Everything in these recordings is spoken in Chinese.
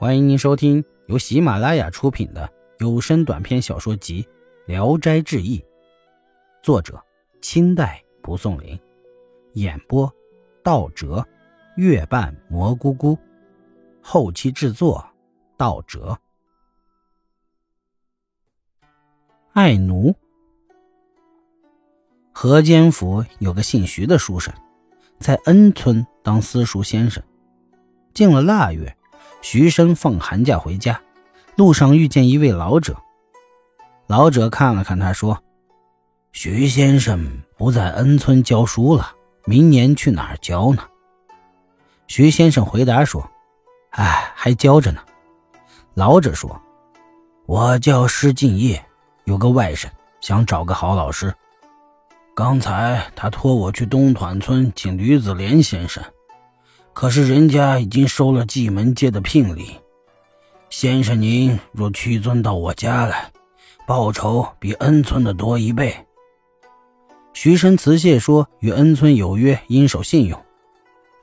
欢迎您收听由喜马拉雅出品的有声短篇小说集《聊斋志异》，作者清代蒲松龄，演播道哲、月半蘑菇菇，后期制作道哲。爱奴，河间府有个姓徐的书生，在恩村当私塾先生。进了腊月，徐生放寒假回家，路上遇见一位老者。老者看了看他，说：“徐先生不在恩村教书了，明年去哪儿教呢？”徐先生回答说：“哎，还教着呢。”老者说：“我叫施敬业。”有个外甥想找个好老师，刚才他托我去东团村请吕子莲先生，可是人家已经收了蓟门街的聘礼。先生您若屈尊到我家来，报酬比恩村的多一倍。徐生辞谢说：“与恩村有约，应守信用。”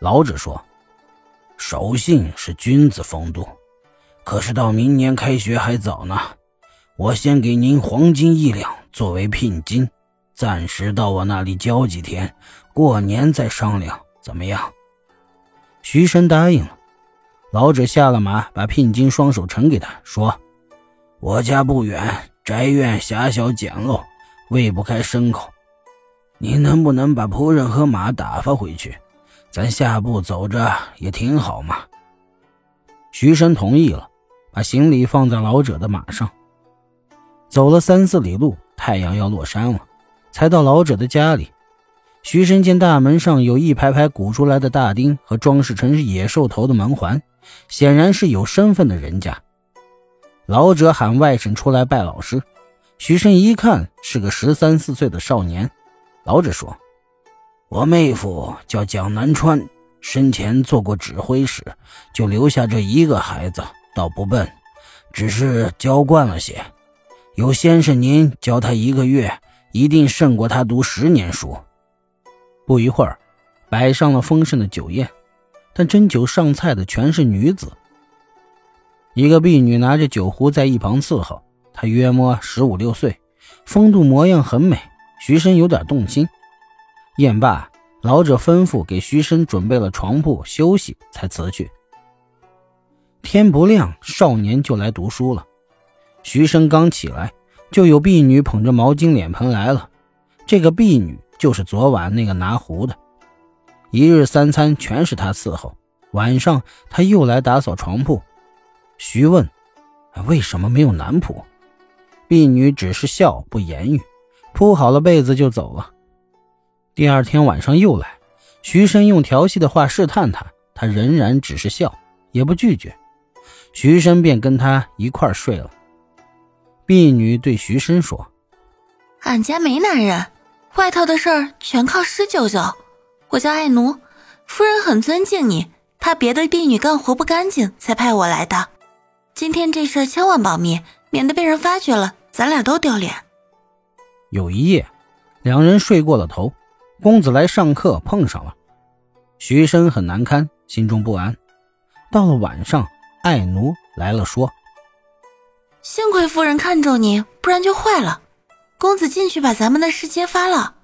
老者说：“守信是君子风度，可是到明年开学还早呢。”我先给您黄金一两作为聘金，暂时到我那里交几天，过年再商量，怎么样？徐生答应了。老者下了马，把聘金双手呈给他，说：“我家不远，宅院狭小简陋，喂不开牲口。你能不能把仆人和马打发回去？咱下步走着也挺好嘛。”徐生同意了，把行李放在老者的马上。走了三四里路，太阳要落山了，才到老者的家里。徐生见大门上有一排排鼓出来的大钉和装饰成野兽头的门环，显然是有身份的人家。老者喊外甥出来拜老师。徐生一看是个十三四岁的少年。老者说：“我妹夫叫蒋南川，生前做过指挥使，就留下这一个孩子，倒不笨，只是娇惯了些。”有先生您教他一个月，一定胜过他读十年书。不一会儿，摆上了丰盛的酒宴，但斟酒上菜的全是女子。一个婢女拿着酒壶在一旁伺候，她约摸十五六岁，风度模样很美。徐生有点动心。宴罢，老者吩咐给徐生准备了床铺休息，才辞去。天不亮，少年就来读书了。徐生刚起来，就有婢女捧着毛巾、脸盆来了。这个婢女就是昨晚那个拿壶的，一日三餐全是他伺候。晚上他又来打扫床铺。徐问：“为什么没有男仆？”婢女只是笑不言语，铺好了被子就走了。第二天晚上又来，徐生用调戏的话试探他，他仍然只是笑，也不拒绝。徐生便跟他一块睡了。婢女对徐生说：“俺家没男人，外头的事儿全靠施舅舅。我叫爱奴，夫人很尊敬你，怕别的婢女干活不干净，才派我来的。今天这事千万保密，免得被人发觉了，咱俩都丢脸。”有一夜，两人睡过了头，公子来上课碰上了，徐生很难堪，心中不安。到了晚上，爱奴来了，说。幸亏夫人看中你，不然就坏了。公子进去把咱们的事揭发了。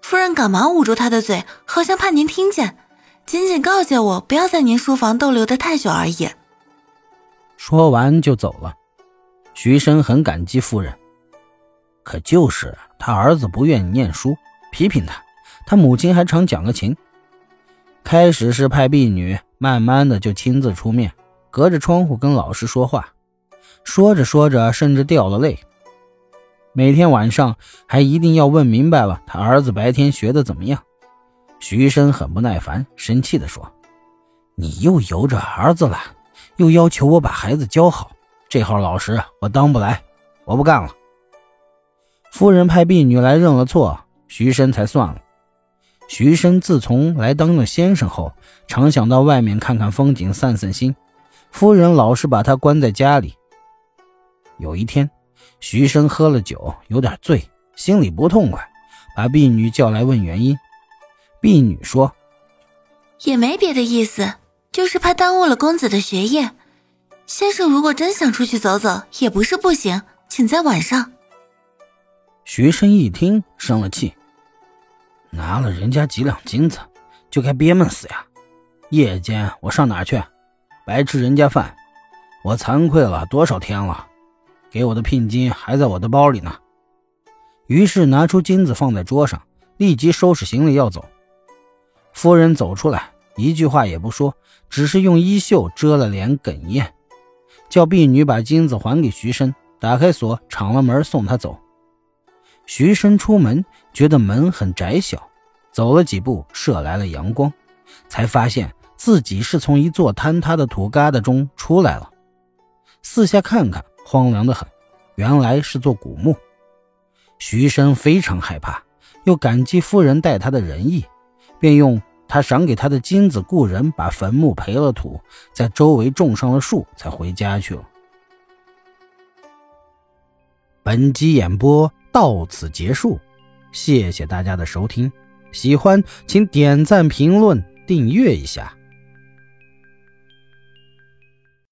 夫人赶忙捂住他的嘴，好像怕您听见，仅仅告诫我不要在您书房逗留的太久而已。说完就走了。徐生很感激夫人，可就是他儿子不愿意念书，批评他，他母亲还常讲个情。开始是派婢女，慢慢的就亲自出面，隔着窗户跟老师说话。说着说着，甚至掉了泪。每天晚上还一定要问明白了他儿子白天学的怎么样。徐生很不耐烦，生气地说：“你又由着儿子了，又要求我把孩子教好，这号老师我当不来，我不干了。”夫人派婢女来认了错，徐生才算了。徐生自从来当了先生后，常想到外面看看风景，散散心。夫人老是把他关在家里。有一天，徐生喝了酒，有点醉，心里不痛快，把婢女叫来问原因。婢女说：“也没别的意思，就是怕耽误了公子的学业。先生如果真想出去走走，也不是不行，请在晚上。徐生一听，生了气，拿了人家几两金子，就该憋闷死呀！夜间我上哪去？白吃人家饭，我惭愧了多少天了？给我的聘金还在我的包里呢。于是拿出金子放在桌上，立即收拾行李要走。夫人走出来，一句话也不说，只是用衣袖遮了脸，哽咽，叫婢女把金子还给徐生，打开锁，敞了门送他走。徐生出门，觉得门很窄小，走了几步，射来了阳光，才发现。自己是从一座坍塌的土疙瘩中出来了，四下看看，荒凉的很，原来是座古墓。徐生非常害怕，又感激夫人待他的仁义，便用他赏给他的金子雇人把坟墓培了土，在周围种上了树，才回家去了。本集演播到此结束，谢谢大家的收听，喜欢请点赞、评论、订阅一下。